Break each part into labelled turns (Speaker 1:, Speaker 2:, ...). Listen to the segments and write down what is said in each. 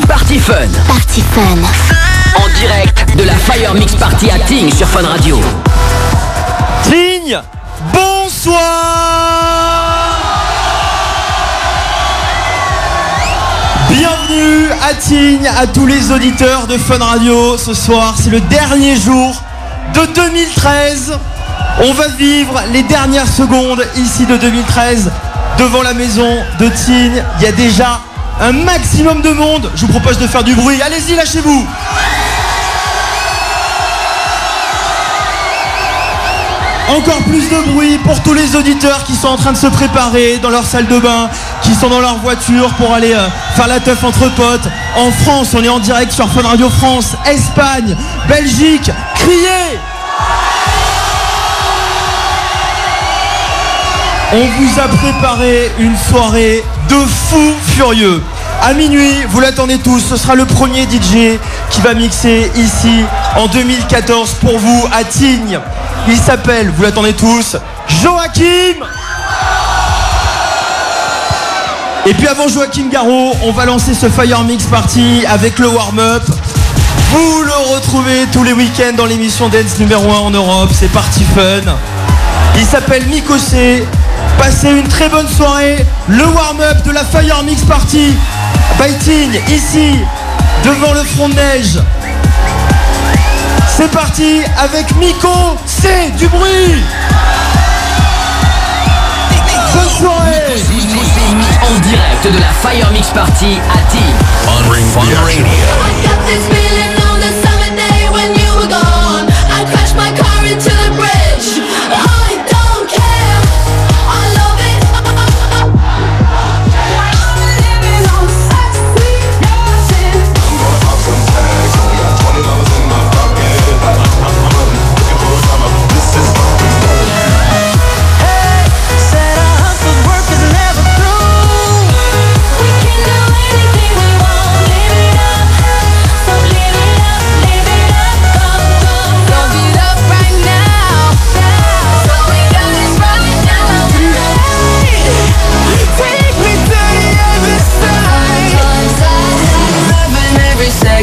Speaker 1: Party Fun.
Speaker 2: Party Fun.
Speaker 1: En direct de la Fire Mix Party à Ting sur Fun Radio.
Speaker 3: Signe Bonsoir Bienvenue à Tignes, à tous les auditeurs de Fun Radio. Ce soir, c'est le dernier jour de 2013. On va vivre les dernières secondes ici de 2013 devant la maison de Tignes. Il y a déjà un maximum de monde. Je vous propose de faire du bruit. Allez-y, lâchez-vous. Encore plus de bruit pour tous les auditeurs qui sont en train de se préparer dans leur salle de bain, qui sont dans leur voiture pour aller euh, faire la teuf entre potes. En France, on est en direct sur Fun Radio France, Espagne, Belgique. Criez On vous a préparé une soirée de fous furieux. À minuit, vous l'attendez tous, ce sera le premier DJ qui va mixer ici en 2014 pour vous à Tignes. Il s'appelle, vous l'attendez tous, Joachim Et puis avant Joachim Garraud, on va lancer ce Fire Mix Party avec le warm-up. Vous le retrouvez tous les week-ends dans l'émission Dance numéro 1 en Europe, c'est Party Fun. Il s'appelle Mikosé. Passez une très bonne soirée. Le warm-up de la Fire Mix Party. Biting, ici, devant le front de neige. C'est parti avec Miko, c'est du bruit Bonne soirée
Speaker 1: En direct de la Fire Mix Party à.
Speaker 4: On Radio.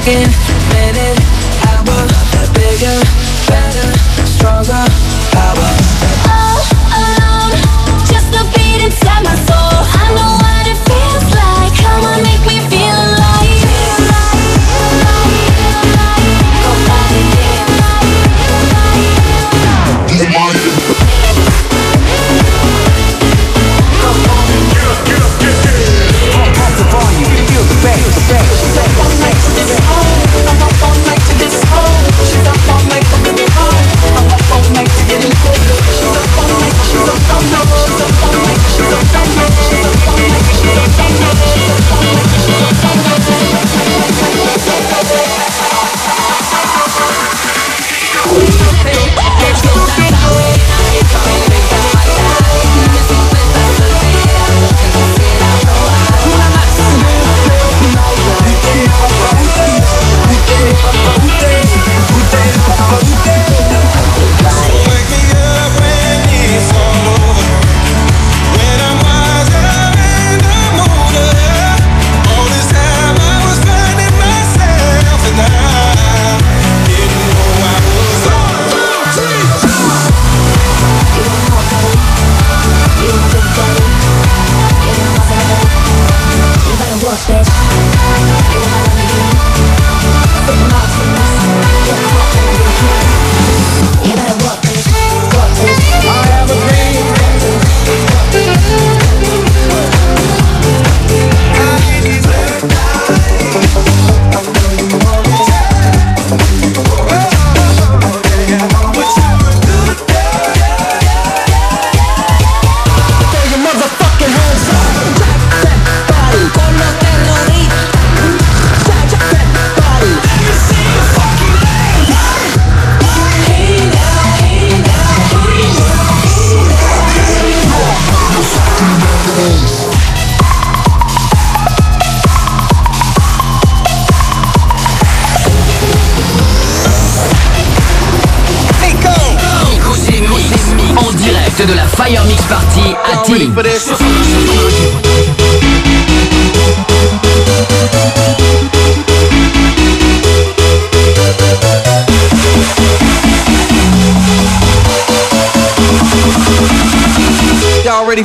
Speaker 3: again.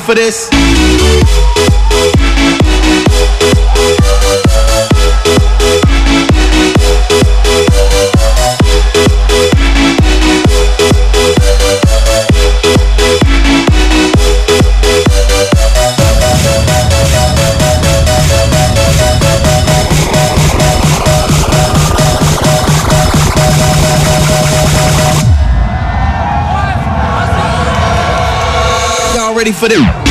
Speaker 3: for this ready?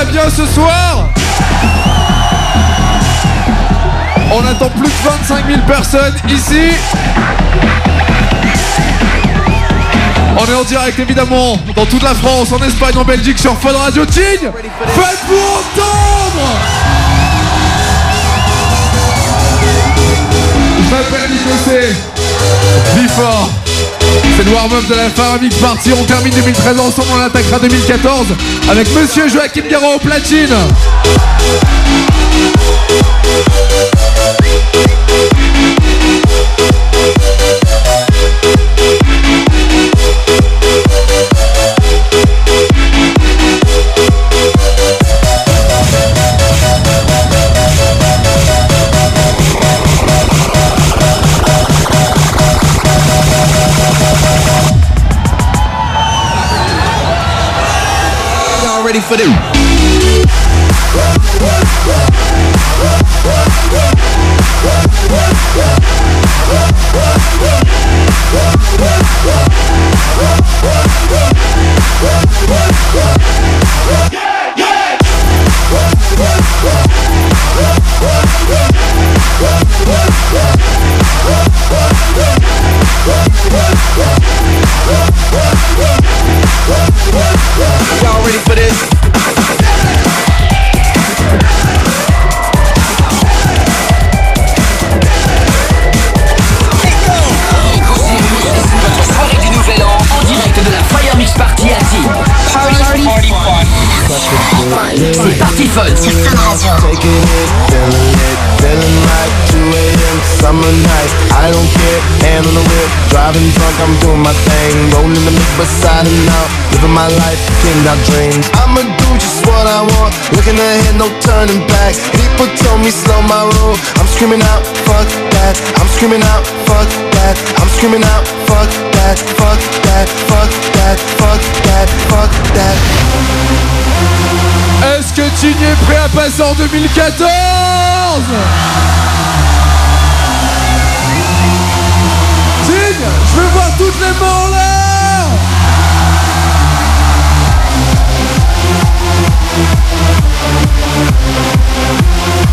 Speaker 5: Vas bien ce soir On attend plus de 25 000 personnes ici. On est en direct évidemment dans toute la France, en Espagne, en Belgique sur Fun Radio Tignes. Faites-vous entendre Je m'appelle Nico C. C'est le warm-up de la Fire Mix Party. On termine 2013 ensemble, on attaquera 2014 avec Monsieur Joachim Garraud au platine.
Speaker 3: For this?
Speaker 6: Dreams. I'ma do just what I want, looking ahead, no turning back. People told me slow my roll, I'm screaming out, fuck that. I'm screaming out, fuck that. I'm screaming out, fuck that, fuck that, fuck that, fuck that, fuck that.
Speaker 5: Est-ce que tu es prêt à passer en 2014 Tignes, je veux voir toutes les mains en l'air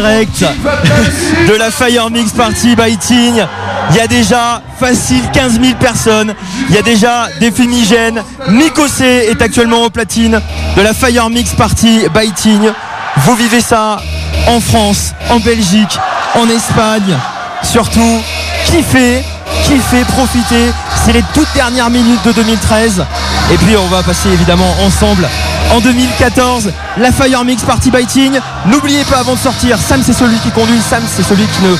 Speaker 1: De la Fire Mix Party
Speaker 3: by. Il y a déjà facile 15 000 personnes. Il y a déjà des fumigènes. Mikosé est actuellement au platine de la Fire Mix Party by. Vous vivez ça en France, en Belgique, en Espagne. Surtout, kiffez, kiffez, profitez. C'est les toutes dernières minutes de 2013. Et puis on va passer évidemment ensemble en 2014 la Fire Mix Party Biting. N'oubliez pas avant de sortir, Sam c'est celui qui conduit, Sam c'est celui qui ne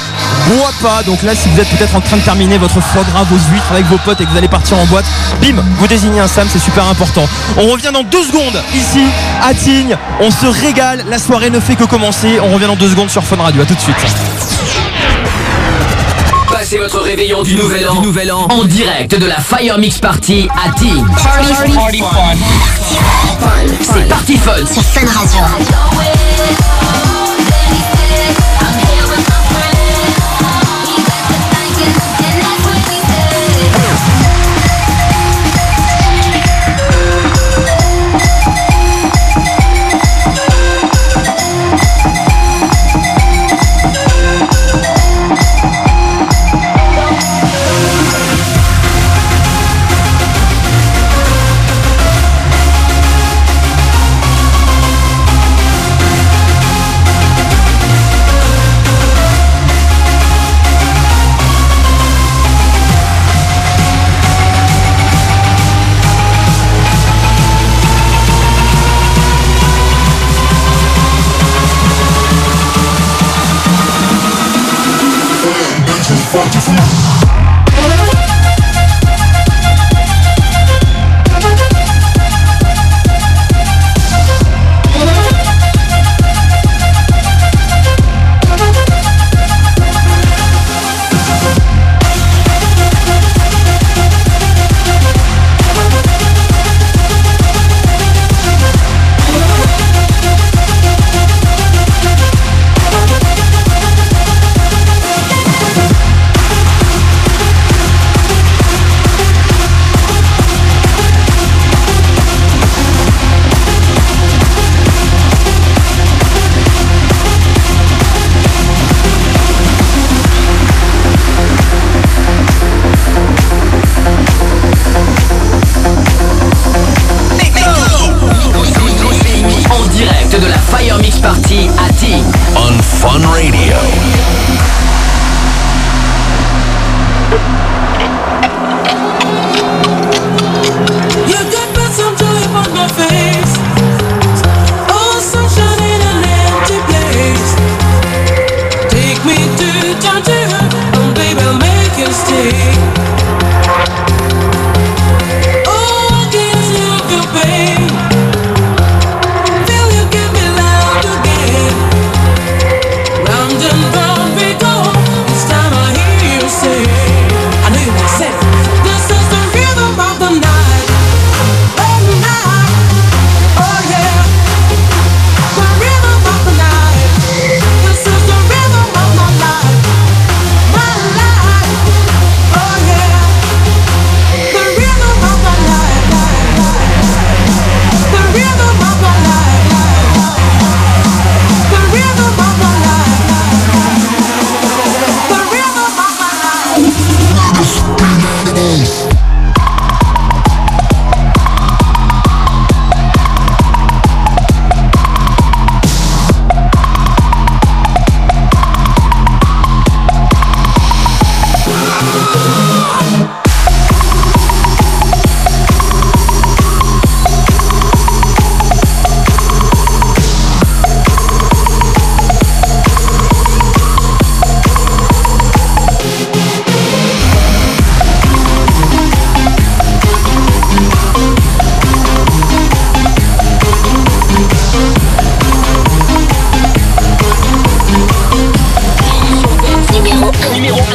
Speaker 3: boit pas. Donc là si vous êtes peut-être en train de terminer votre foie gras, vos huîtres avec vos potes et que vous allez partir en boîte, bim, vous désignez un Sam, c'est super important. On revient dans deux secondes ici à Tignes. On se régale, la soirée ne fait que commencer. On revient dans deux secondes sur Fun Radio. À tout de suite.
Speaker 7: Passez votre réveillon du nouvel an, du nouvel an en direct de la Fire Mix Party à Team. C'est Party Fun sur Fun Radio. En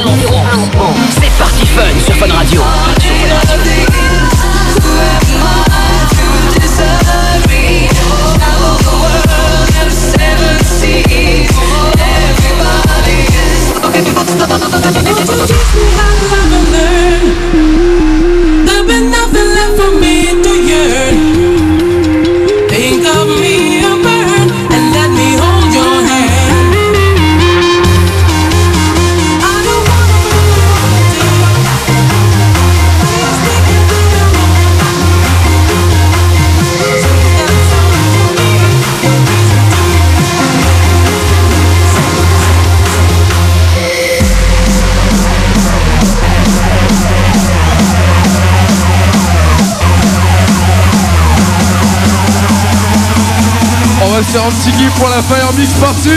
Speaker 7: Numéro
Speaker 1: Fire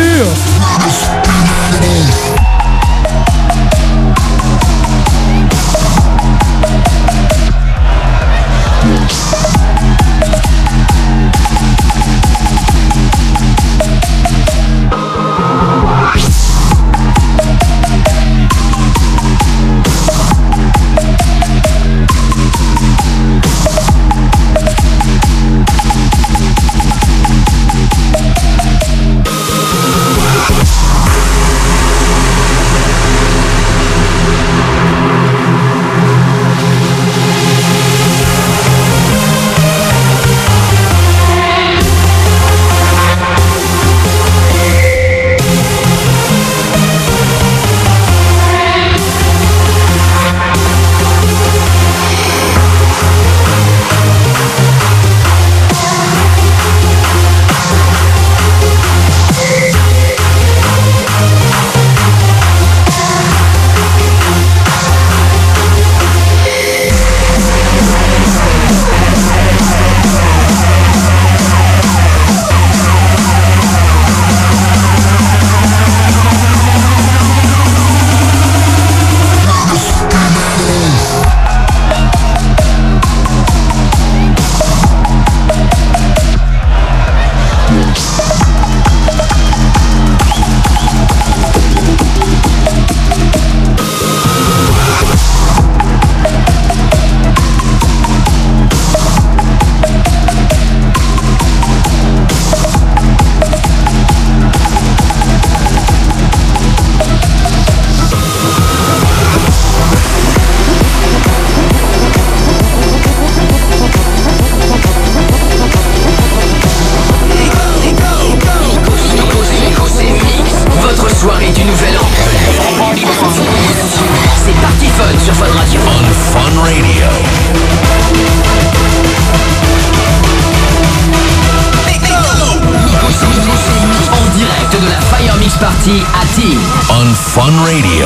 Speaker 8: Radio.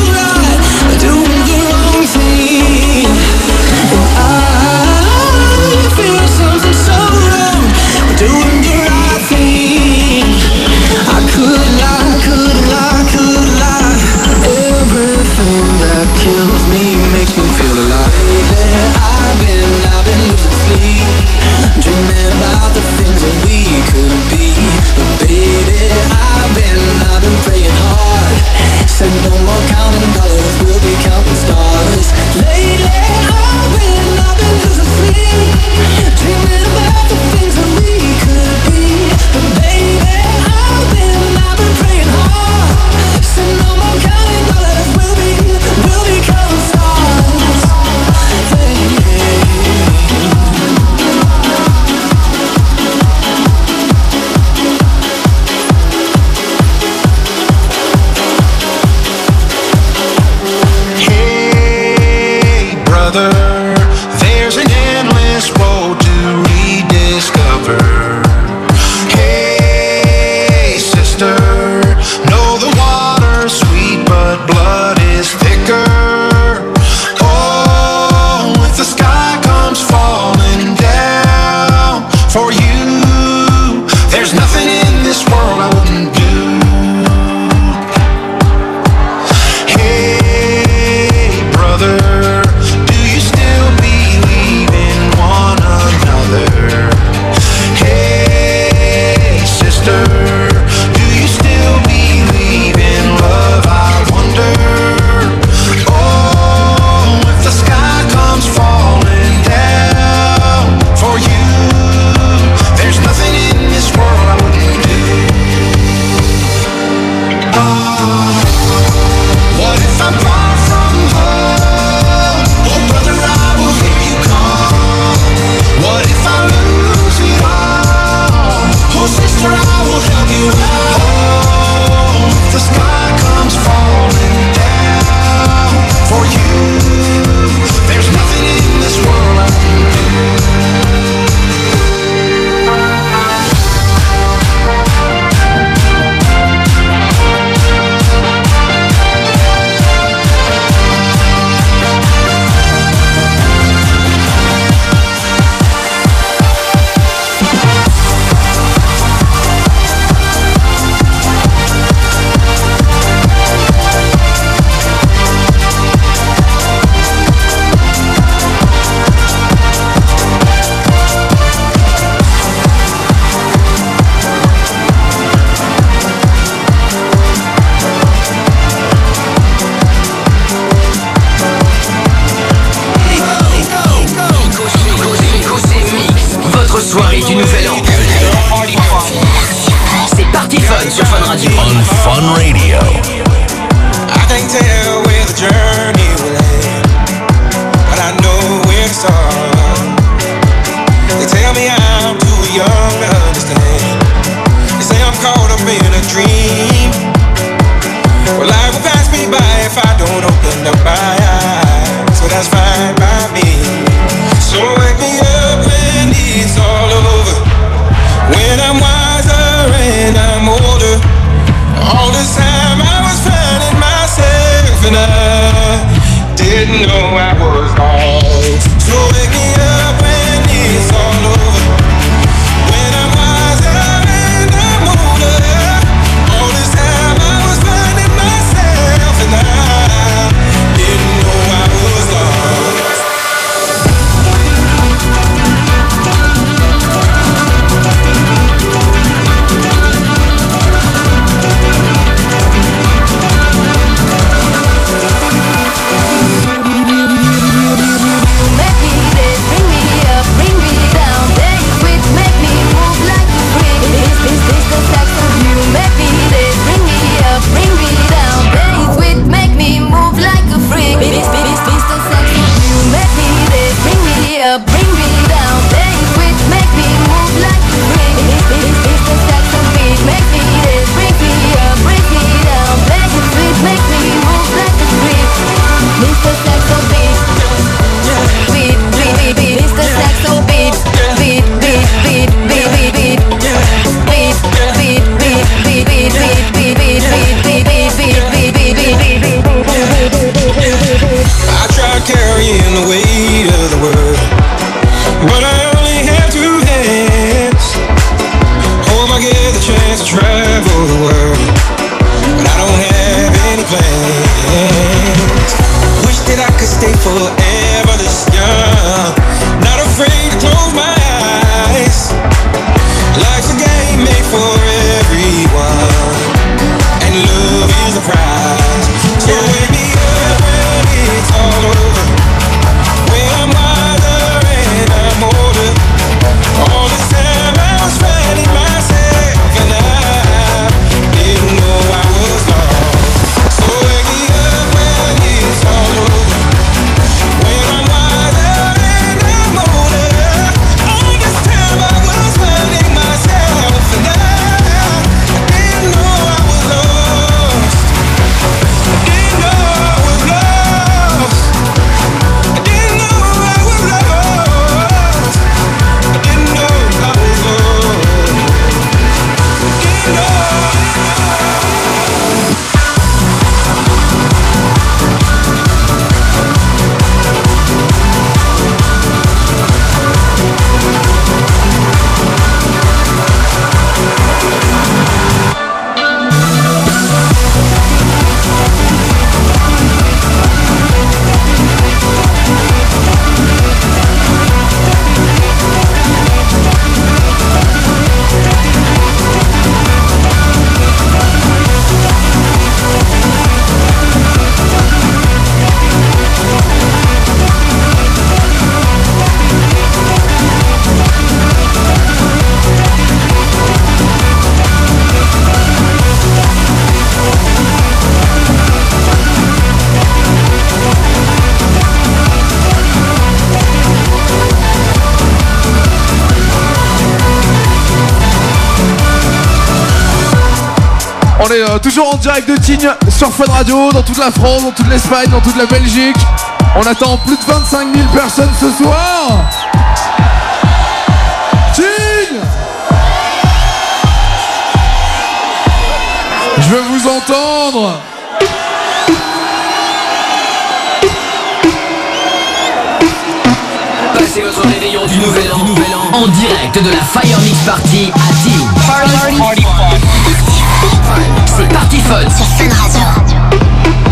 Speaker 9: about the things that we could be But baby, I've been, I've been praying hard Said no more counting
Speaker 10: down.
Speaker 5: Direct de Tignes sur Fun Radio, dans toute la France, dans toute l'Espagne, dans toute la Belgique. On attend plus de 25 000 personnes ce soir. Tignes Je veux vous entendre.
Speaker 1: Passez votre réveillon du nouvel an, nouvel an en direct de la Fire Mix Party à Tignes. Party Fun sur Fun Radio.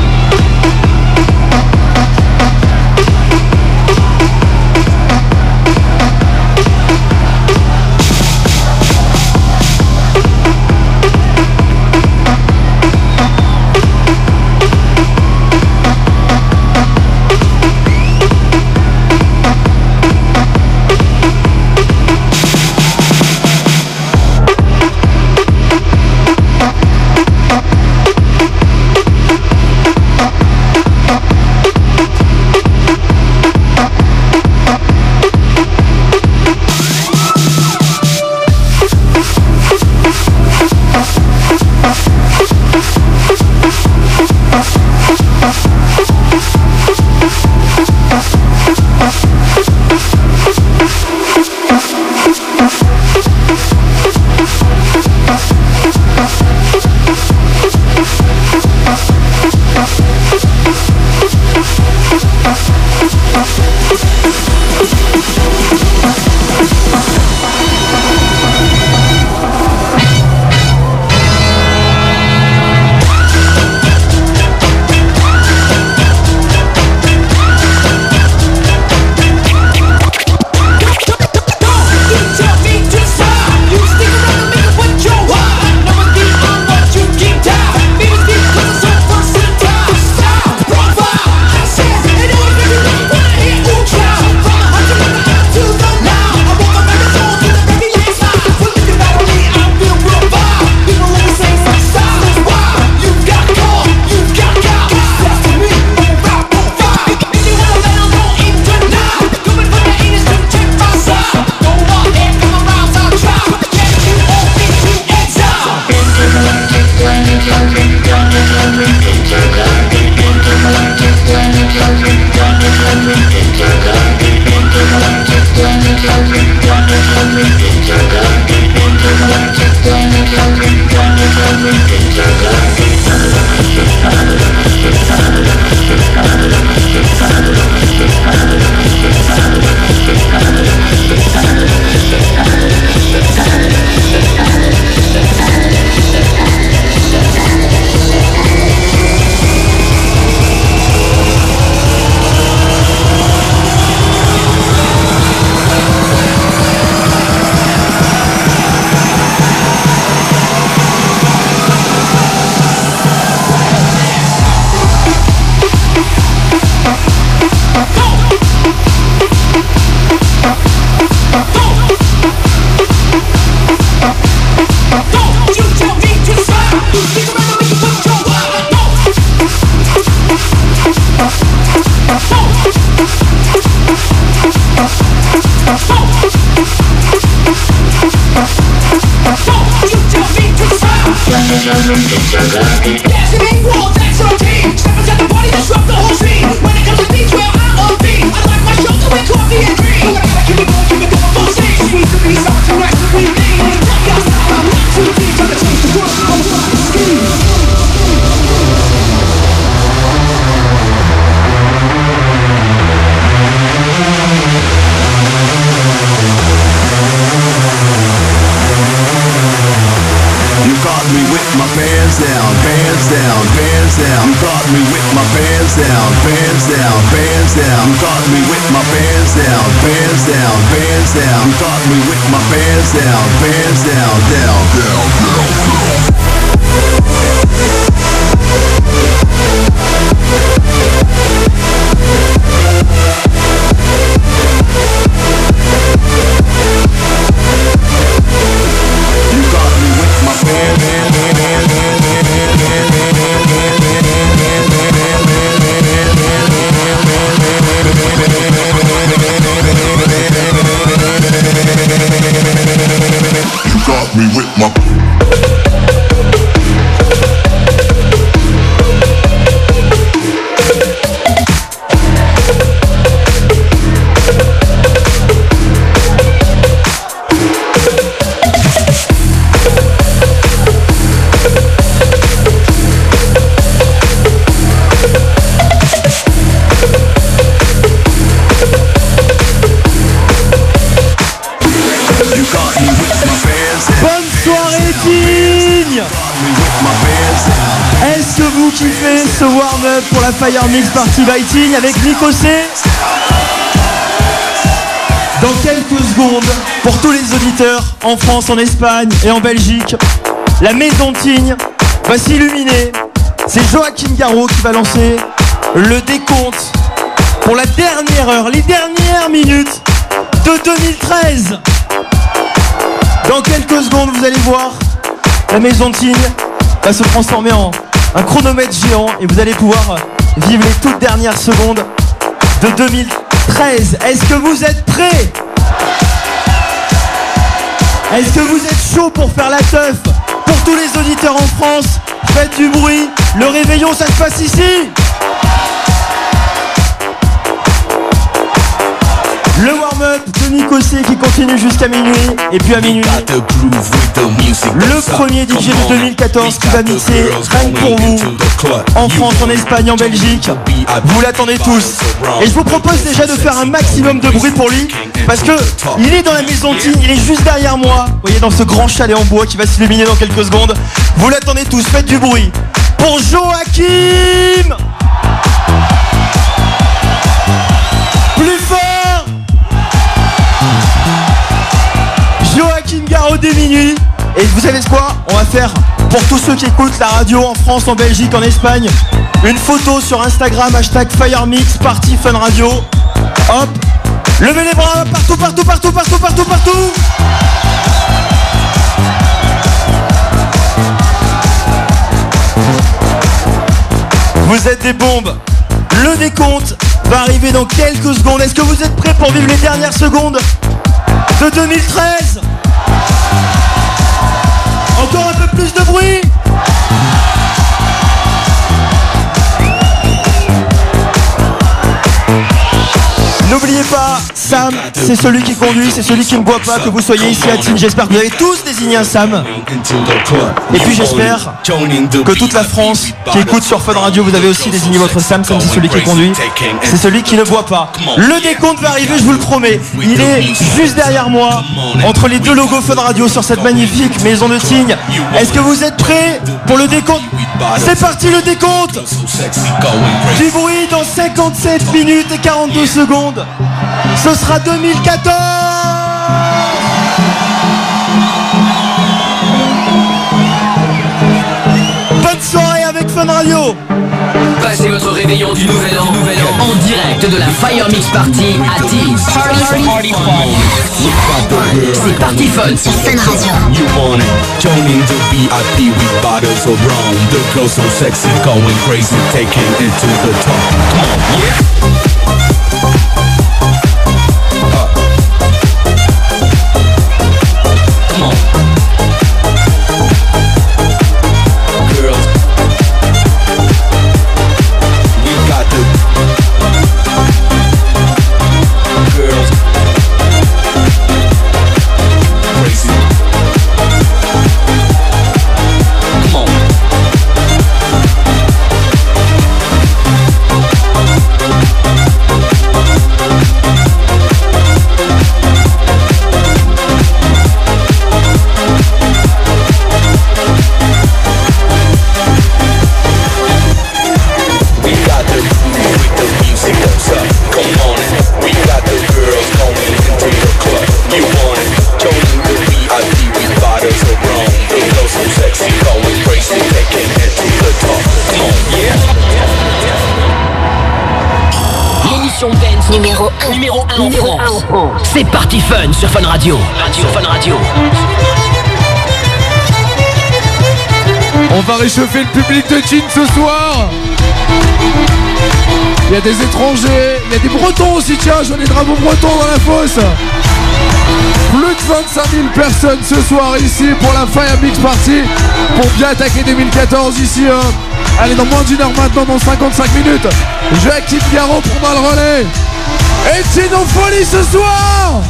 Speaker 11: down, bands down, down.
Speaker 3: Fire Mix Party Biting avec Nico C Dans quelques secondes, pour tous les auditeurs en France, en Espagne et en Belgique, la maison Tigne va s'illuminer. C'est Joachim Garraud qui va lancer le décompte pour la dernière heure, les dernières minutes de 2013. Dans quelques secondes, vous allez voir, la maison de Tignes va se transformer en un chronomètre géant et vous allez pouvoir vivre les toutes dernières secondes de 2013. Est-ce que vous êtes prêts? Est-ce que vous êtes chaud pour faire la teuf? Pour tous les auditeurs en France, faites du bruit. Le réveillon, ça se passe ici. Le warm-up de Nico C qui continue jusqu'à minuit. Et puis à minuit, le premier DJ de 2014 qui va mixer rien pour vous. En France, en Espagne, en Belgique. Vous l'attendez tous. Et je vous propose déjà de faire un maximum de bruit pour lui. Parce que il est dans la maison Tine, il est juste derrière moi. Vous voyez, dans ce grand chalet en bois qui va s'illuminer dans quelques secondes. Vous l'attendez tous, faites du bruit. Pour Joachim Garraud dès minuit. Et vous savez ce quoi On va faire pour tous ceux qui écoutent la radio en France, en Belgique, en Espagne, une photo sur Instagram, hashtag FireMix, Party Fun Radio. Hop Levez les bras partout, partout, partout, partout, partout, partout Vous êtes des bombes Le décompte va arriver dans quelques secondes. Est-ce que vous êtes prêts pour vivre les dernières secondes de 2013 Encore un peu plus de bruit. N'oubliez pas, Sam, c'est celui qui conduit, c'est celui qui ne boit pas, que vous soyez ici à Tignes. J'espère que vous avez tous désigné un Sam. Et puis j'espère que toute la France qui écoute sur Fun Radio, vous avez aussi désigné votre Sam. Sam, c'est celui qui conduit, c'est celui qui ne boit pas. Le décompte va arriver, je vous le promets. Il est juste derrière moi, entre les deux logos Fun Radio sur cette magnifique maison de Tignes. Est-ce que vous êtes prêts pour le décompte? C'est parti le décompte Du bruit dans 57 minutes et 42 secondes. Ce sera 2014 Bonne soirée avec Fun Radio
Speaker 1: Passez votre réveillon du nouvel an, nouvel an en direct de la Fire Mix Party à Teams. C'est Party Fun sur Fun Radio.
Speaker 12: You want it? Join in the VIP with bottles of rum. The girls so sexy, going crazy, taking it to the top. Come on, yeah.
Speaker 1: Numéro 1 numéro 1 en France. C'est Party Fun sur Fun Radio. Radio Fun Radio.
Speaker 5: On va réchauffer le public de Chin ce soir. Il y a des étrangers, il y a des bretons aussi, tiens, je vois des drapeaux bretons dans la fosse. Plus de 25 000 personnes ce soir ici pour la Fire Mix Party pour bien attaquer 2014 ici. hein. Allez, dans moins d'une heure maintenant, dans 55 minutes, Joachim Garraud prendra le relais. Et c'est nos folies ce soir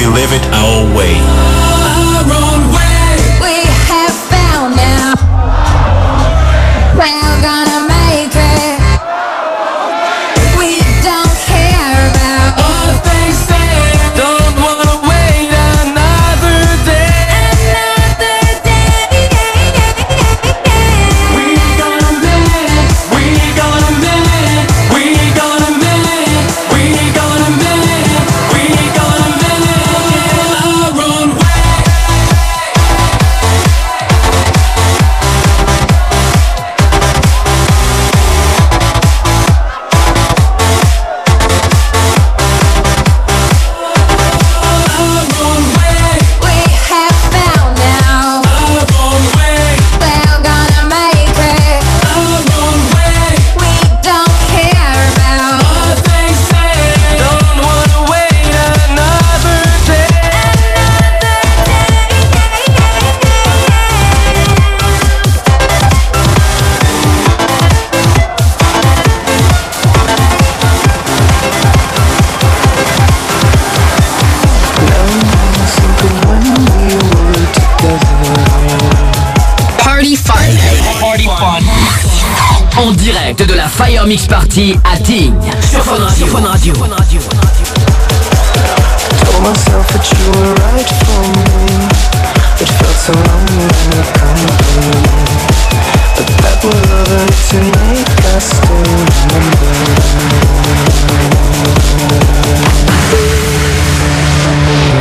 Speaker 13: we live it our way.
Speaker 1: Direct de la Fire Mix Party à Tignes. Sur Fun Radio. Fun Radio.
Speaker 14: Told myself that you were right for me It felt so long in your company But that will over to make us still
Speaker 15: You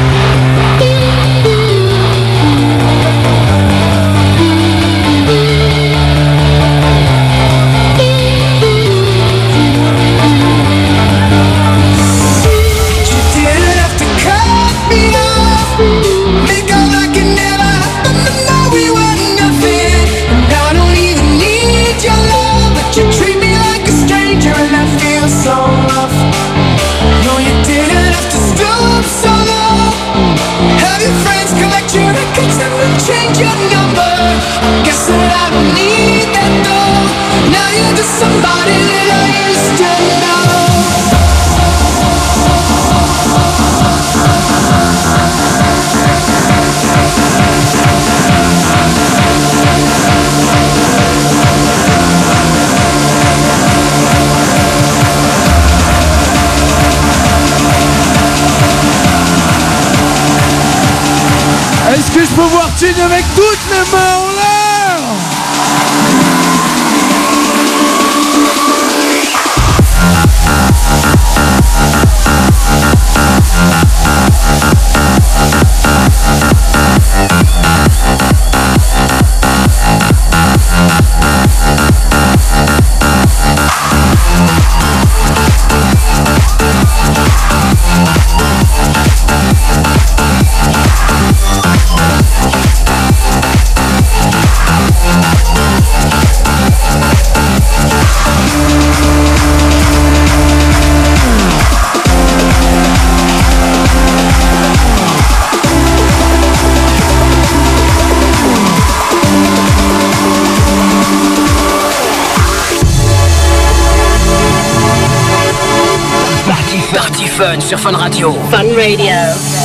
Speaker 5: Est-ce que je peux voir Tignes avec toutes les mains en
Speaker 8: Fun sur Fun Radio.
Speaker 1: Fun Radio.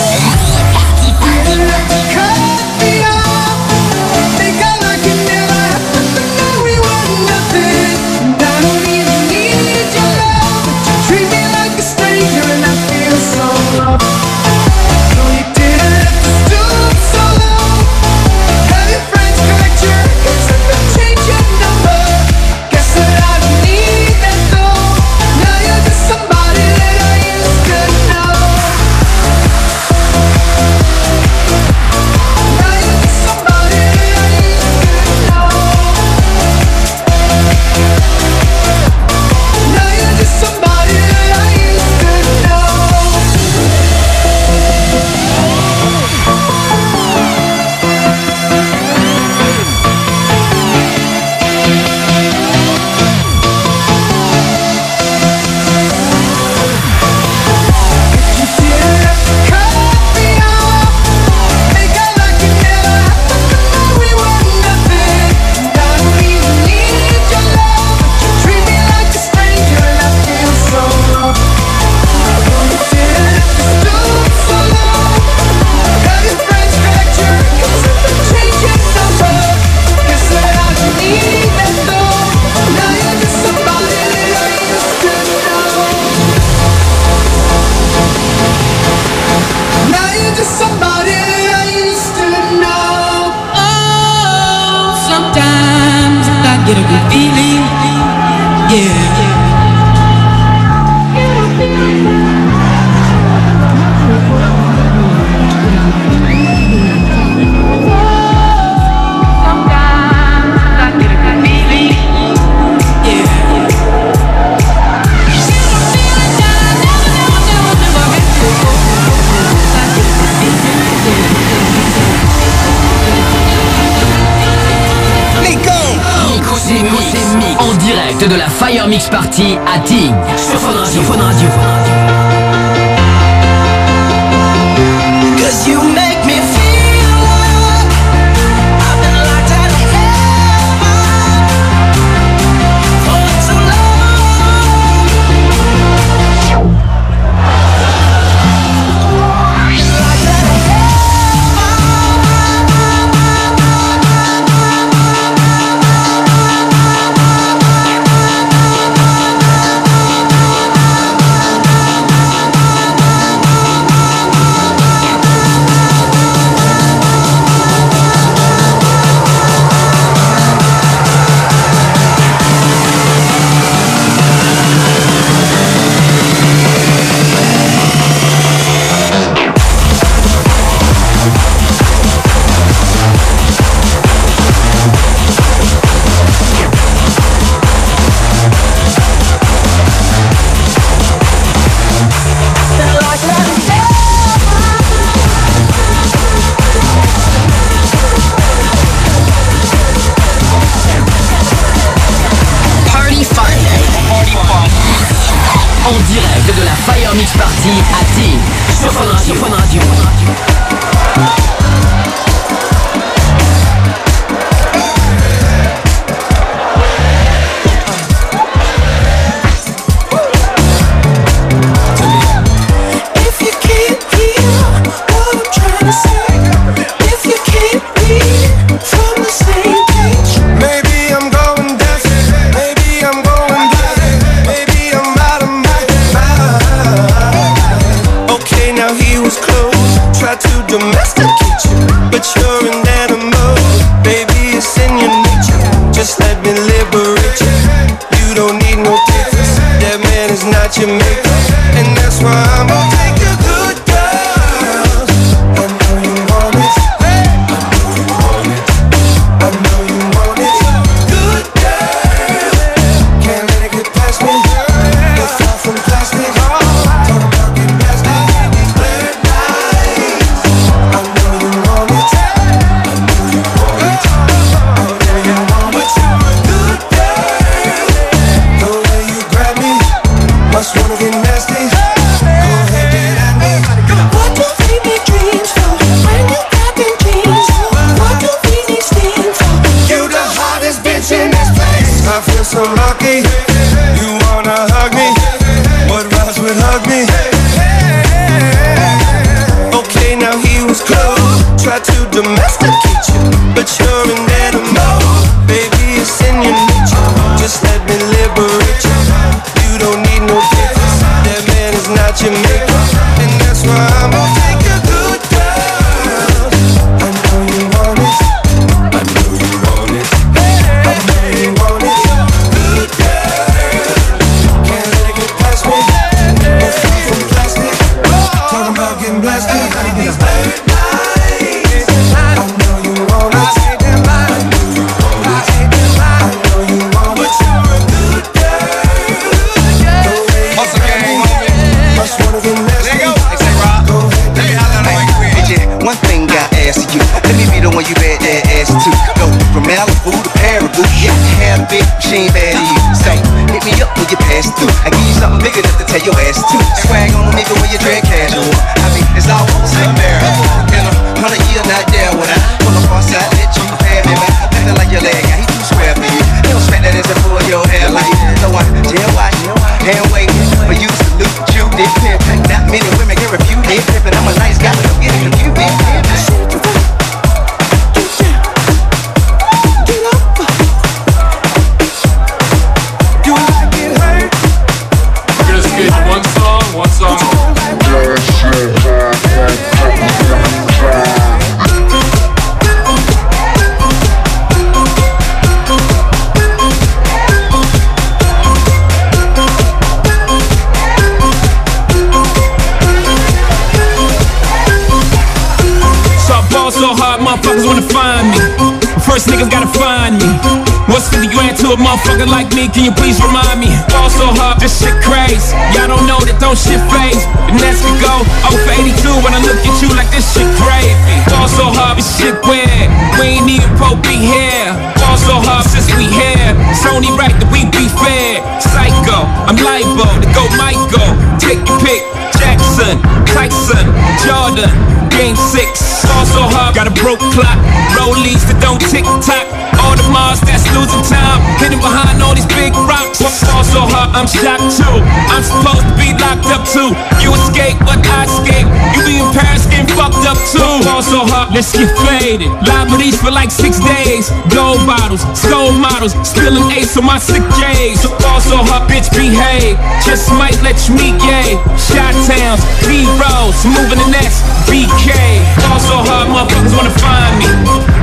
Speaker 16: Let's get faded. Liberties for like six days. Gold bottles, skull models. Spilling ace on my sick days. Ball so hard, bitch, behave. Just might let you meet gay. Shot towns, B roads, moving the next BK. Ball so hard, motherfuckers wanna find me.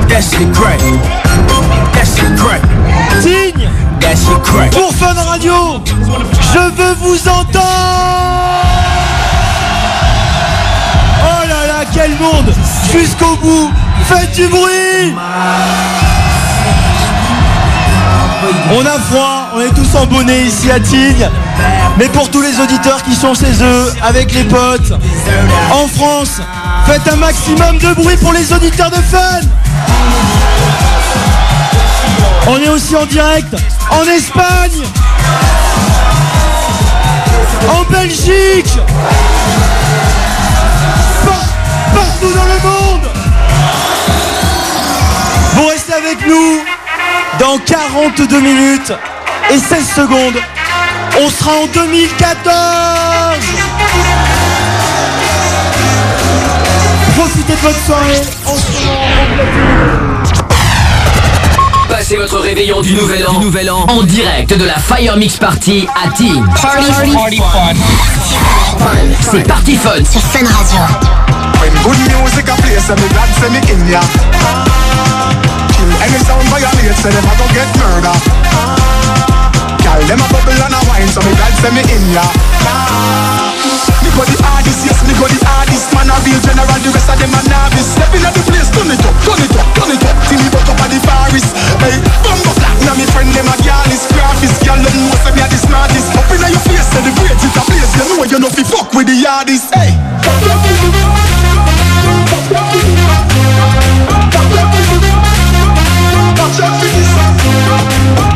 Speaker 16: That shit crack. That shit crack.
Speaker 3: Digne
Speaker 16: That shit crack.
Speaker 3: Pour Fun Radio, je veux vous entendre Oh là là, quel monde Jusqu'au bout, faites du bruit. On a froid, on est tous en bonnet ici à Tignes. Mais pour tous les auditeurs qui sont chez eux, avec les potes, en France, faites un maximum de bruit pour les auditeurs de Fun. On est aussi en direct en Espagne En Belgique Partout dans le monde Vous restez avec nous dans 42 minutes et 16 secondes. On sera en 2014 Profitez de votre soirée en ce moment.
Speaker 1: Passez votre réveillon du nouvel an, du nouvel an en direct de la Fire Mix Party à Team.
Speaker 17: Party, party fun.
Speaker 1: C'est Party Fun
Speaker 17: sur Fun Radio.
Speaker 11: Good music a play, say me glad say me in ya. Kill any sound violate, say them a go get murder. Girl, them a bubble and a wine, so me glad say me in ya. Go the hardest, yes, me go the hardest. Man a real general, the rest of them a novice. Step in at the place, turn it up, turn it up, turn it up. Till me buck up at the forest. Hey, bumbo flat, now me friend them a girl is graphist. Girl, them know say me a the smartest. Up in your face, say the great it a place. You know you know fi fuck with the hardest Hey. Watch out for this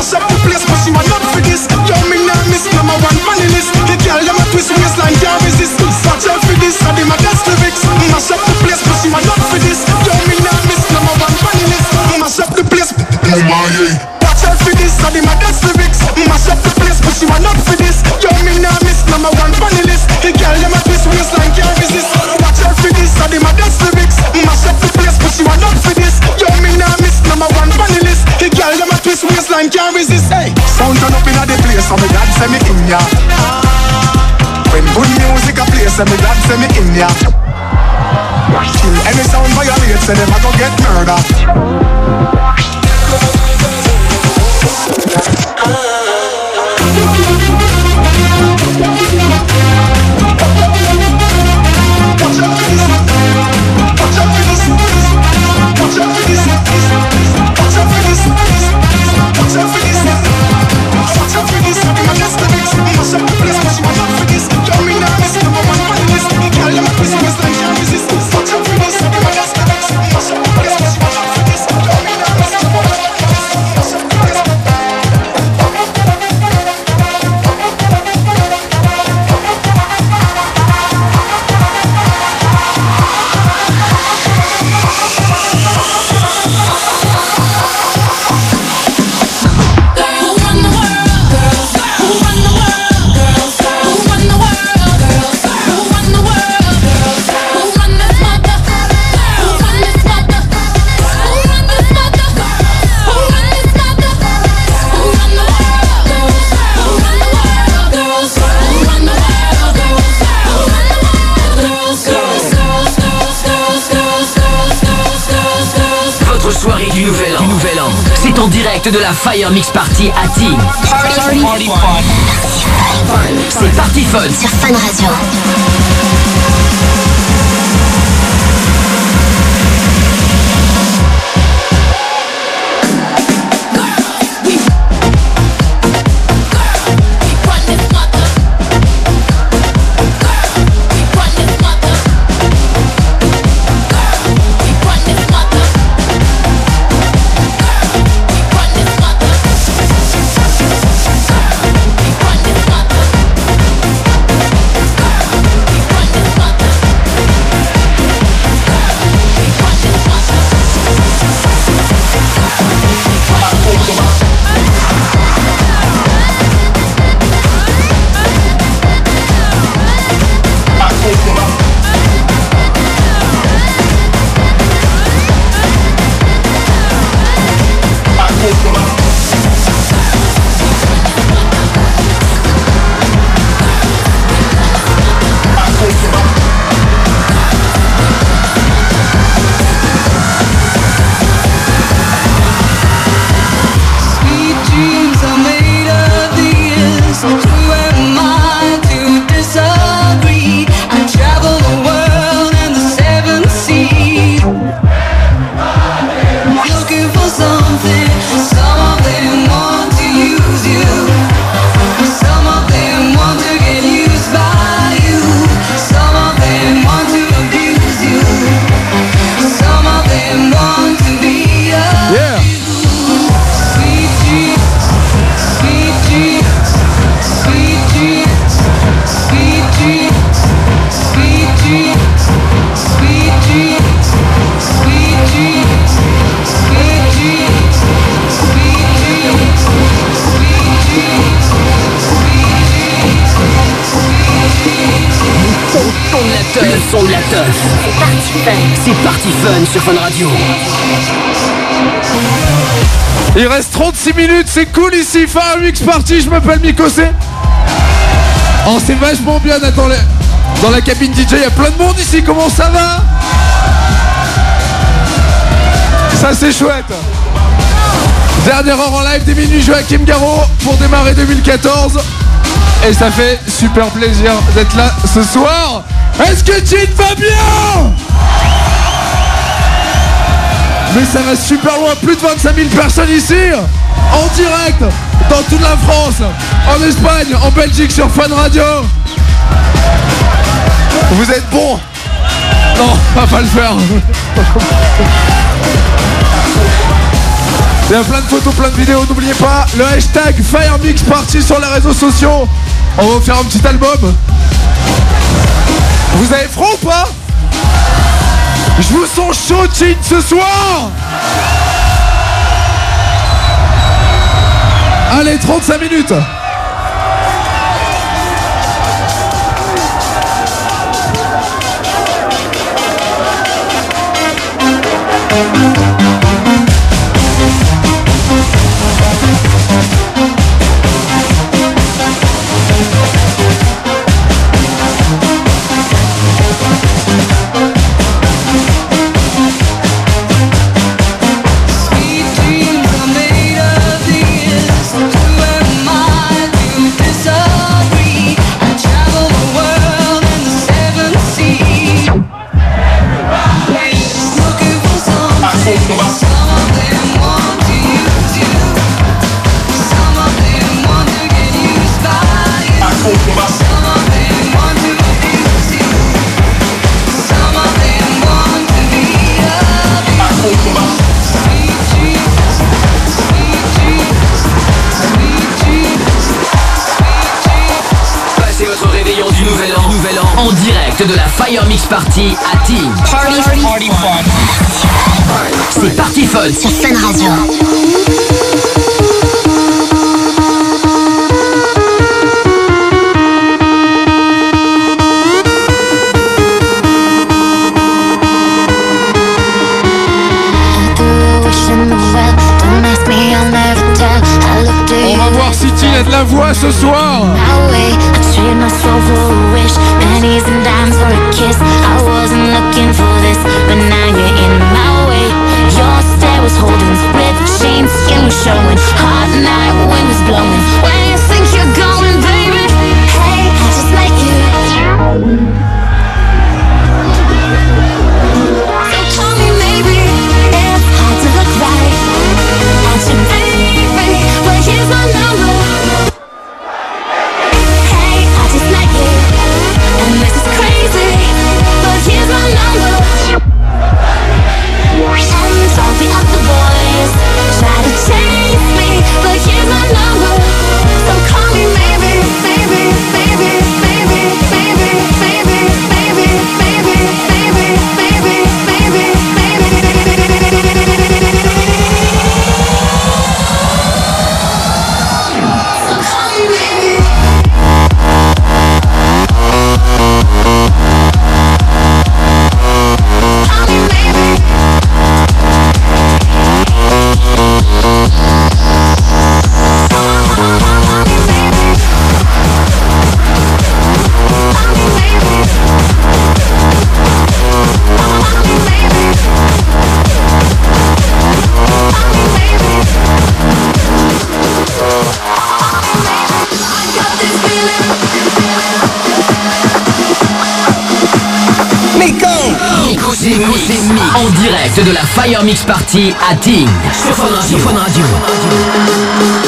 Speaker 11: Mash up the place but she want not for this. Yo me nah miss number one funny list The girl them a twist waistline can't resist. Watch out for this I them a best lyrics Mash up the place but she want not for this. Yo me nah miss number one funny list Mash up the place Watch out for this I them a best lyrics Mash up the place but she want not for this. Yo me nah miss number one waistline can't resist Hey, sound turn up inna the place so me glad say me in ya. When good music a play say me glad say me in ya. Kill any sound violate say them a go get murder
Speaker 1: direct de la Fire Mix Party à Team. C'est parti fun
Speaker 9: Sur Fun Radio.
Speaker 5: Il reste 36 minutes, c'est cool ici, Fire Mix Party, je m'appelle Mikosé. Oh, c'est vachement bien dans, dans la cabine DJ, il y a plein de monde ici, comment ça va? Ça c'est chouette. Dernière heure en live des minuit Joachim Garraud pour démarrer 2014. Et ça fait super plaisir d'être là ce soir. Est-ce que tu va bien? Mais ça va super loin, plus de 25 000 personnes ici, en direct, dans toute la France, en Espagne, en Belgique, sur Fun Radio. Vous êtes bons Non, on va pas le faire. Il y a plein de photos, plein de vidéos, n'oubliez pas le hashtag FireMix Party sur les réseaux sociaux. On va vous faire un petit album. Vous avez froid ou pas? Je vous sens chaud, ce soir. Allez, 35 minutes
Speaker 1: Party à Team. C'est parti fun
Speaker 9: Sur Fun Radio.
Speaker 5: On va voir si Chin a de la voix ce soir
Speaker 4: flowing. De la Fire Mix Party à Ting. Sur Fun Radio. Sur Fun Radio.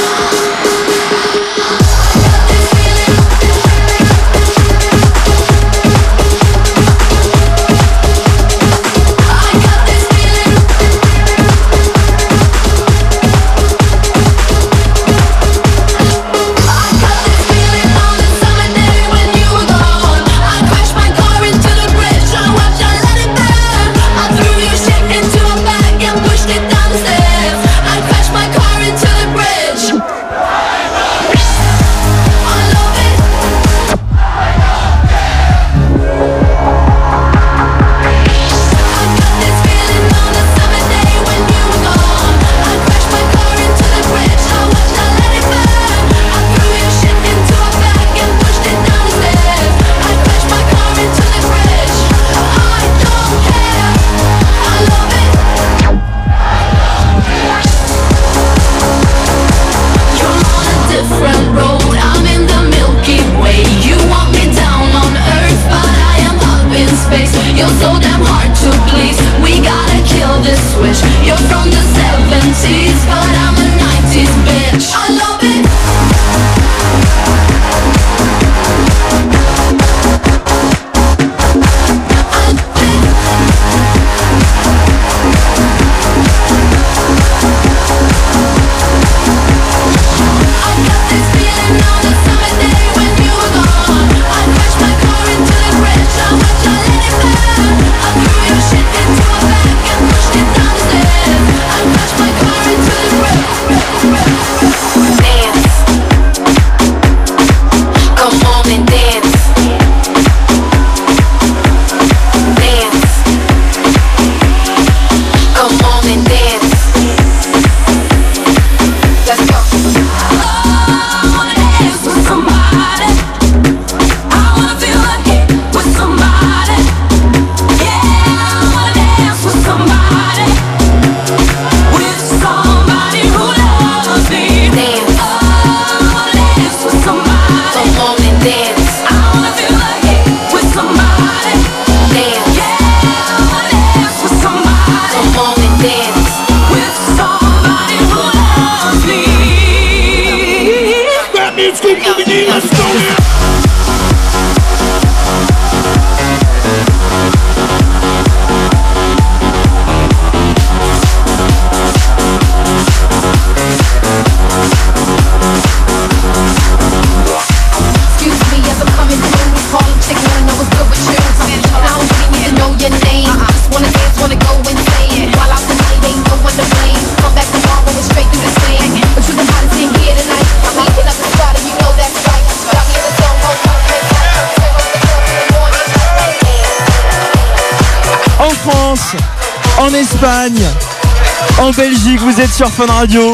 Speaker 3: En Belgique, vous êtes sur Fun Radio.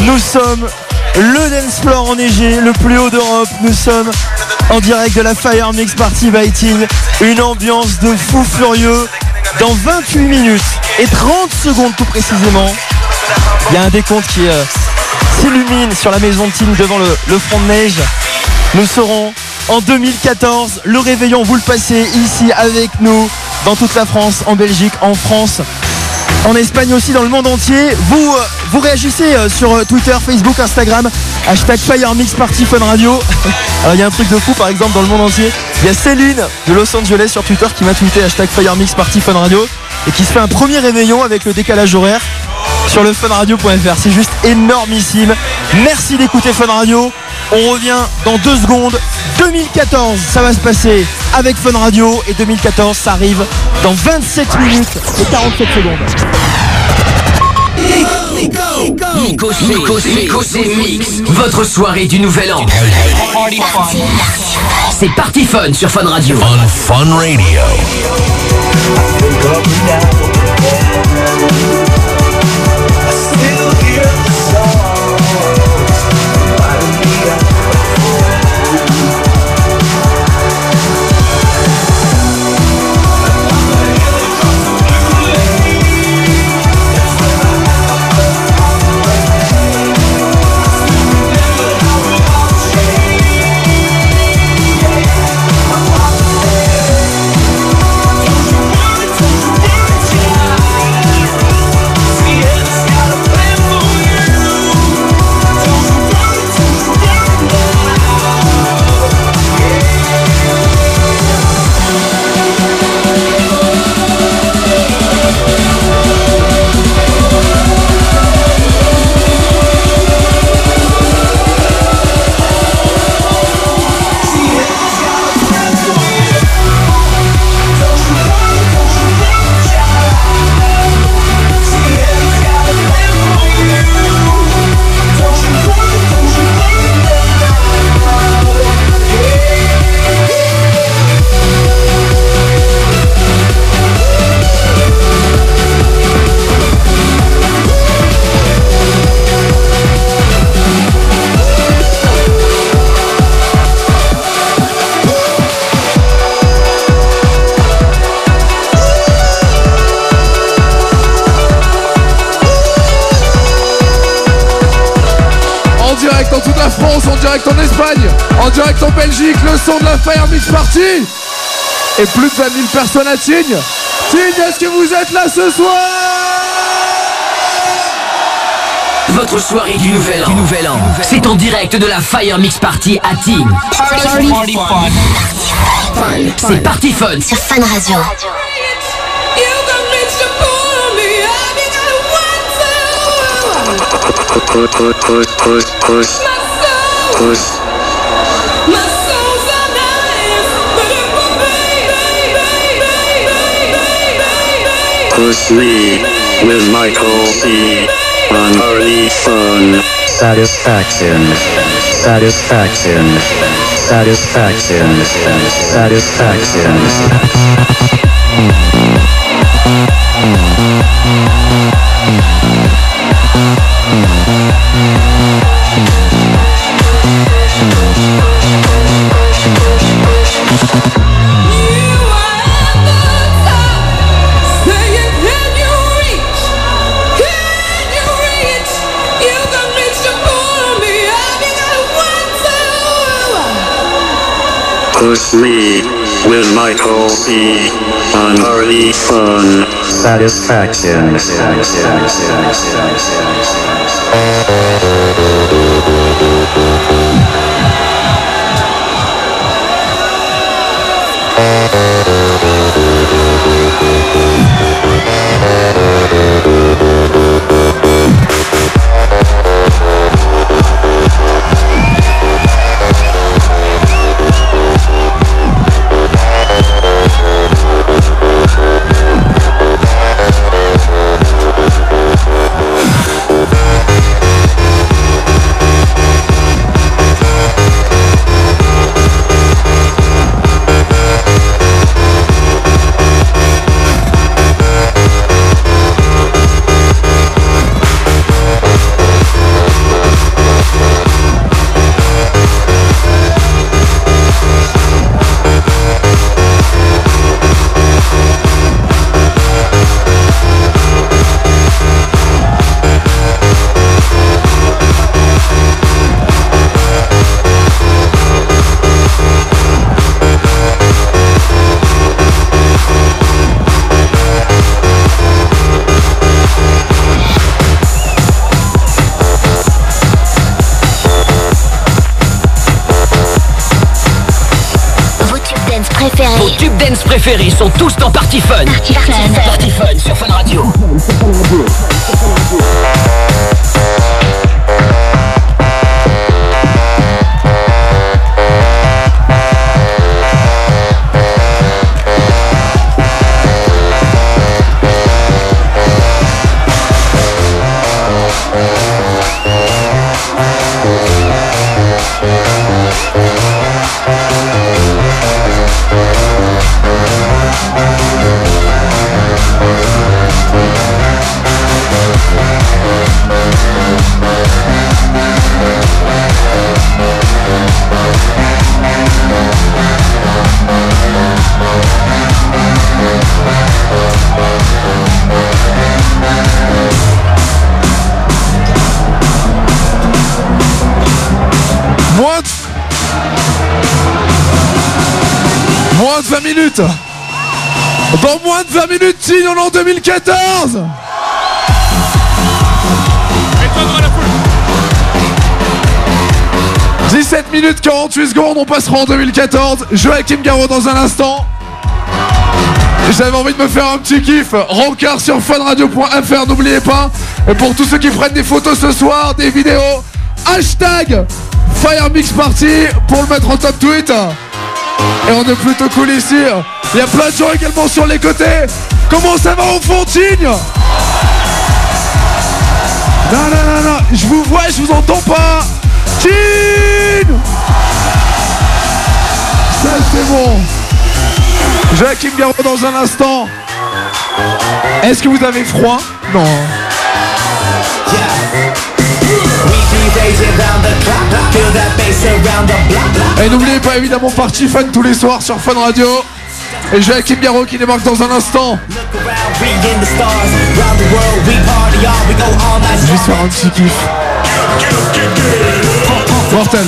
Speaker 3: Nous sommes le dance floor enneigé, le plus haut d'Europe. Nous sommes en direct de la Fire Mix Party by Ting. Une ambiance de fou furieux. Dans 28 minutes et 30 secondes tout précisément, il y a un décompte qui euh, s'illumine sur la maison de Ting devant le, le front de neige. Nous serons en 2014. Le réveillon, vous le passez ici avec nous, dans toute la France, en Belgique, en France, en Espagne aussi, dans le monde entier. Vous, euh, vous réagissez euh, sur euh, Twitter, Facebook, Instagram, hashtag Fire Mix Party Fun Radio. Alors il y a un truc de fou, par exemple, dans le monde entier. Il y a Céline de Los Angeles sur Twitter qui m'a tweeté hashtag Fire Mix Party Fun Radio et qui se fait un premier réveillon avec le décalage horaire sur le funradio.fr. C'est juste énormissime. Merci d'écouter Fun Radio. On revient dans deux secondes. 2014, ça va se passer avec Fun Radio. Et 2014, ça arrive dans 27 minutes et 47 secondes.
Speaker 4: C'est Mix. Votre soirée du nouvel an. C'est Party Fun sur Fun Radio.
Speaker 10: On Fun Radio.
Speaker 5: Et plus de 20 000 personnes à Tignes Tignes, est-ce que vous êtes là ce soir
Speaker 1: Votre soirée du nouvel an, du nouvel an. c'est en direct de la Fire Mix Party à Tignes.
Speaker 16: Party, party fun.
Speaker 1: C'est Party Fun
Speaker 2: Sur Fun Radio.
Speaker 18: Push, Push me with Michael C. on early fun. Satisfaction, satisfaction, satisfaction, satisfaction. Push me with Michael C. on early fun. Satisfaction.
Speaker 2: Vos
Speaker 5: 2014 « 17 minutes 48 secondes, on passera en 2014. Joachim Garraud dans un instant. J'avais envie de me faire un petit kiff. Rancard sur funradio.fr, n'oubliez pas. Et pour tous ceux qui prennent des photos ce soir, des vidéos, hashtag Fire Mix Party pour le mettre en top tweet. Et on est plutôt cool ici. Il y a plein de gens également sur les côtés. Comment ça va au fond, Tignes Non, non, je vous vois, je vous entends pas. Tignes Ça, c'est bon. Joachim Garraud dans un instant. Est-ce que vous avez froid? Non. Et n'oubliez pas évidemment Party Fun tous les soirs sur Fun Radio. Et Joachim Garraud qui démarque dans un instant. Je vais faire un petit kiff. Mortel.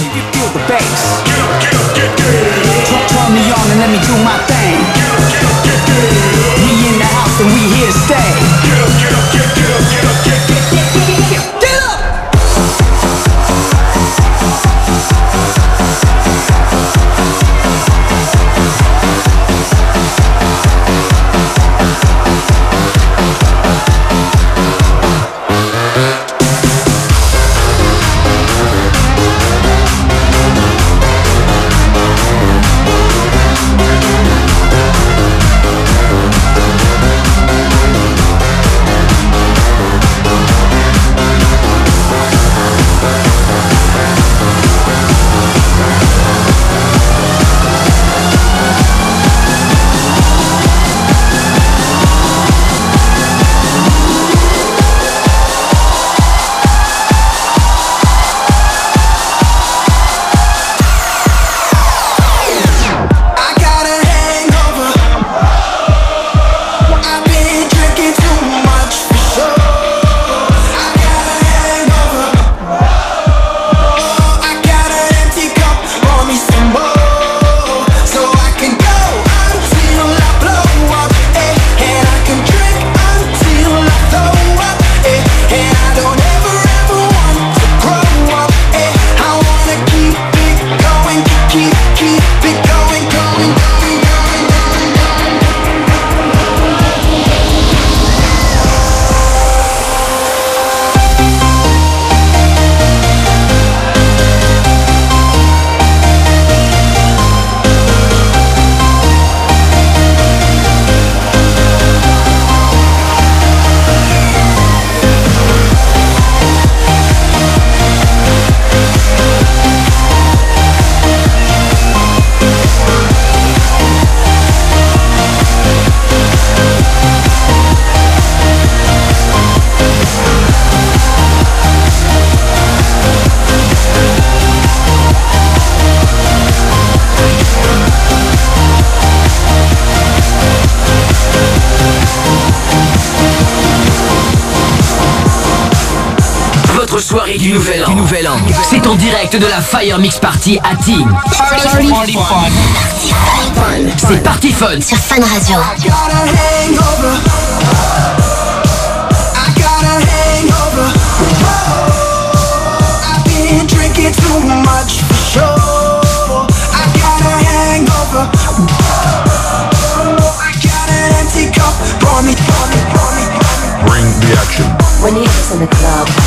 Speaker 1: Votre soirée du nouvel an. Du nouvel an. C'est en direct de la Fire Mix Party à Team.
Speaker 16: Party, party fun.
Speaker 1: C'est Party Fun.
Speaker 10: Sur Fun Radio.
Speaker 19: too much for sure. I got a hangover. I got an empty cup. Pour me, pour me, pour me, pour me.
Speaker 20: Bring the action.
Speaker 21: When you in the club,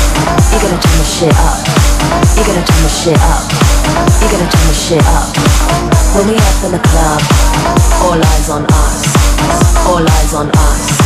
Speaker 21: gotta turn the shit up. You're gonna turn the shit up. You're gonna turn the shit up. When we up in the club, all eyes on us. All eyes on us.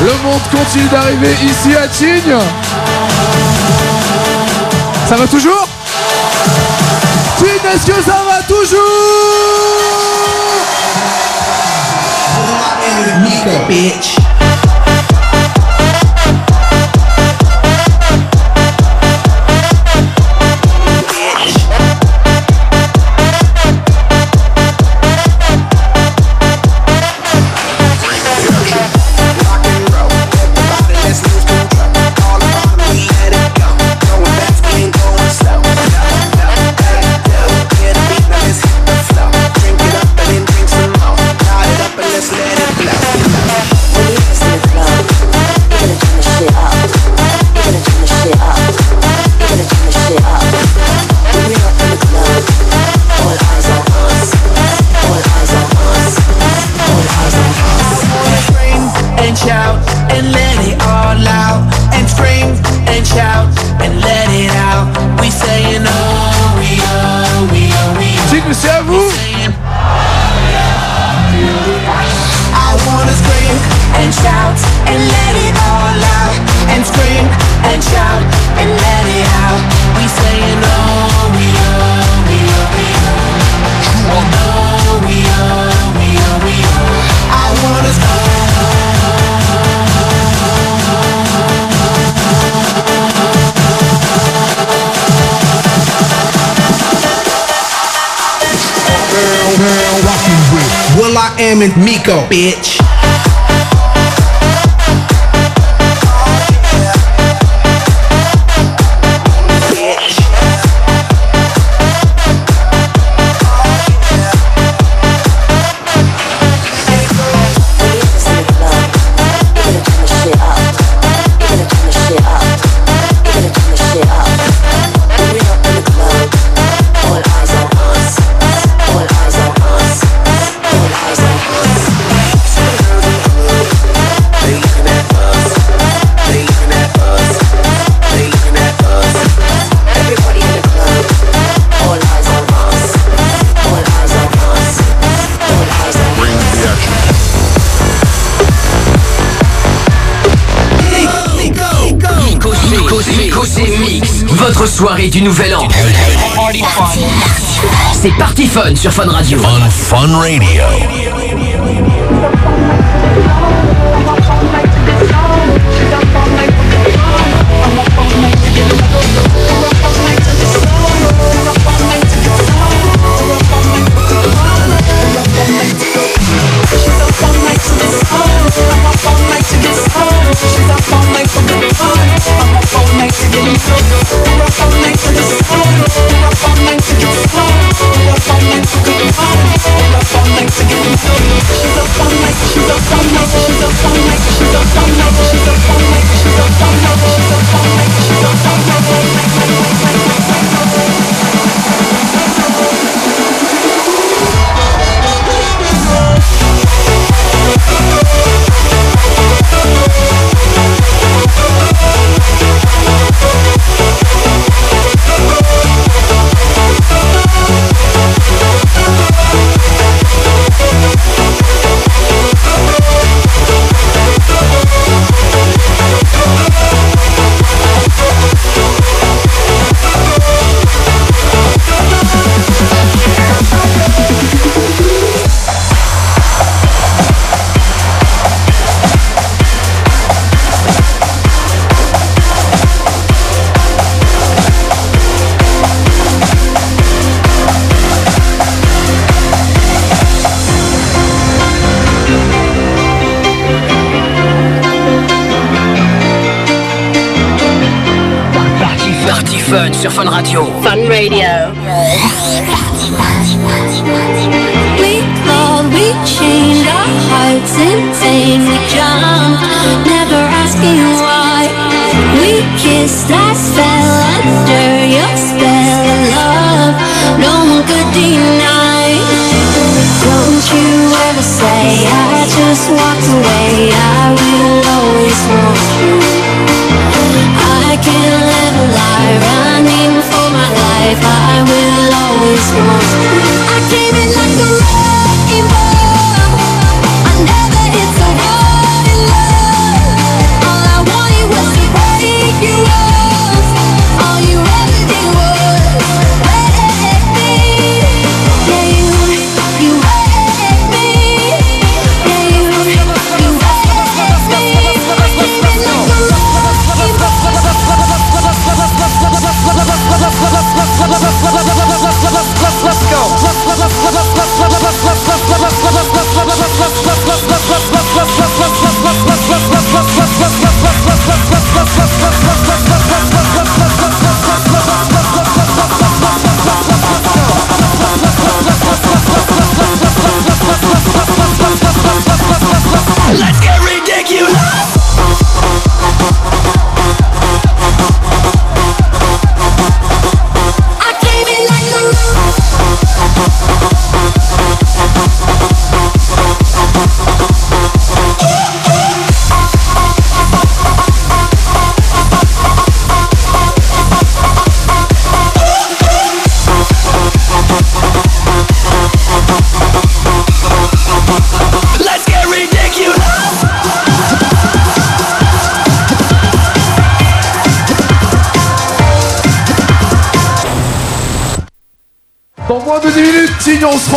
Speaker 5: Le monde continue d'arriver ici à Tignes. Ça va toujours? Tignes, est-ce que ça va toujours?
Speaker 19: Nika, bitch.
Speaker 21: I am in Miko, bitch.
Speaker 1: Soirée du nouvel an. C'est Party Fun sur Fun Radio.
Speaker 22: On Fun Radio.
Speaker 1: Fun sur Fun Radio.
Speaker 8: Fun Radio.
Speaker 4: We clawed, we chained our hearts in vain. We jumped, never asking why. We kissed, eyes fell under your spell of love. No one could deny. Don't you ever say I just walked away. I will always want you. I can't live a lie, life. I will always want. I came in like a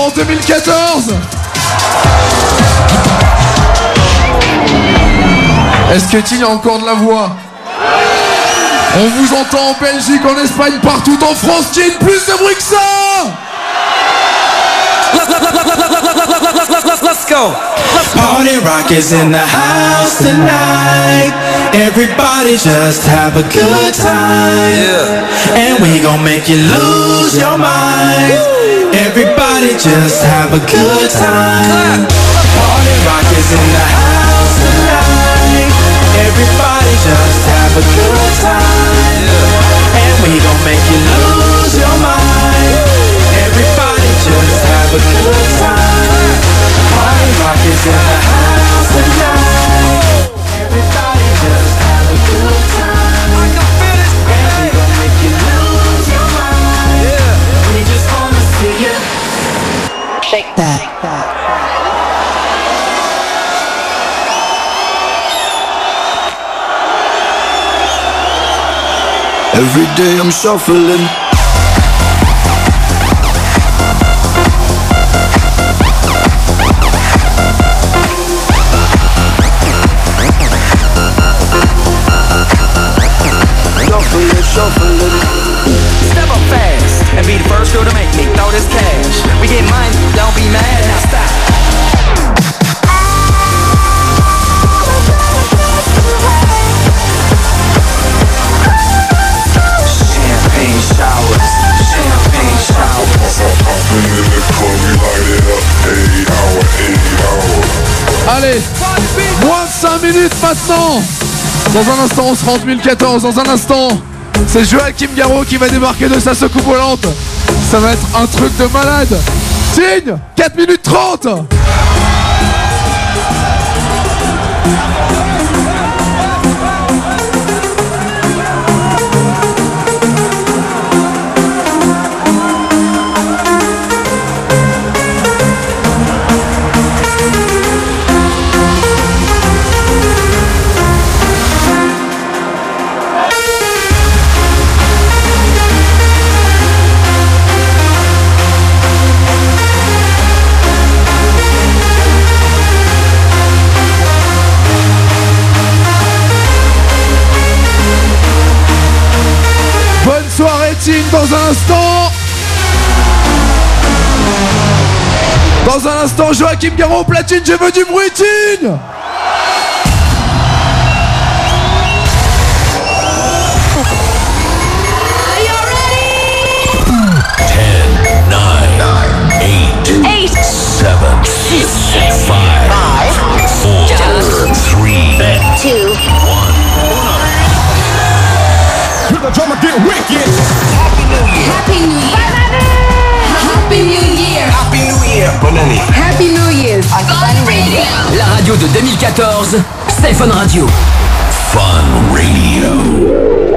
Speaker 5: en 2014 Est-ce que Tignes a encore de la voix? On vous entend en Belgique, en Espagne, partout en France, Tignes, plus de bruit
Speaker 23: go.
Speaker 24: Party rock is in the house tonight. Everybody just have a good time. And we gon' make you lose your mind. Everybody just have a good time. Party rock is in the house
Speaker 11: Every day I'm shuffling. Shuffling, shuffling.
Speaker 17: Step up fast and be the first girl to make me throw this cash. We get money, don't be mad, now stop.
Speaker 5: 5 minutes maintenant. Dans un instant, on sera en 2014. Dans un instant, c'est Joachim Garraud qui va débarquer de sa secoupe volante. Ça va être un truc de malade. Signe 4 minutes 30 dans un instant. Dans un instant Joachim Garraud platine, je veux du bruit Ting
Speaker 22: Eight, seven, five, four, three,
Speaker 4: Two.
Speaker 24: The drummer get wicked.
Speaker 4: Happy New Year. Happy New Year.
Speaker 23: Happy New Year.
Speaker 11: Bonne année.
Speaker 4: Happy New Year. Fun Radio.
Speaker 1: La radio de 2014, Stéphane Radio.
Speaker 22: Fun Radio.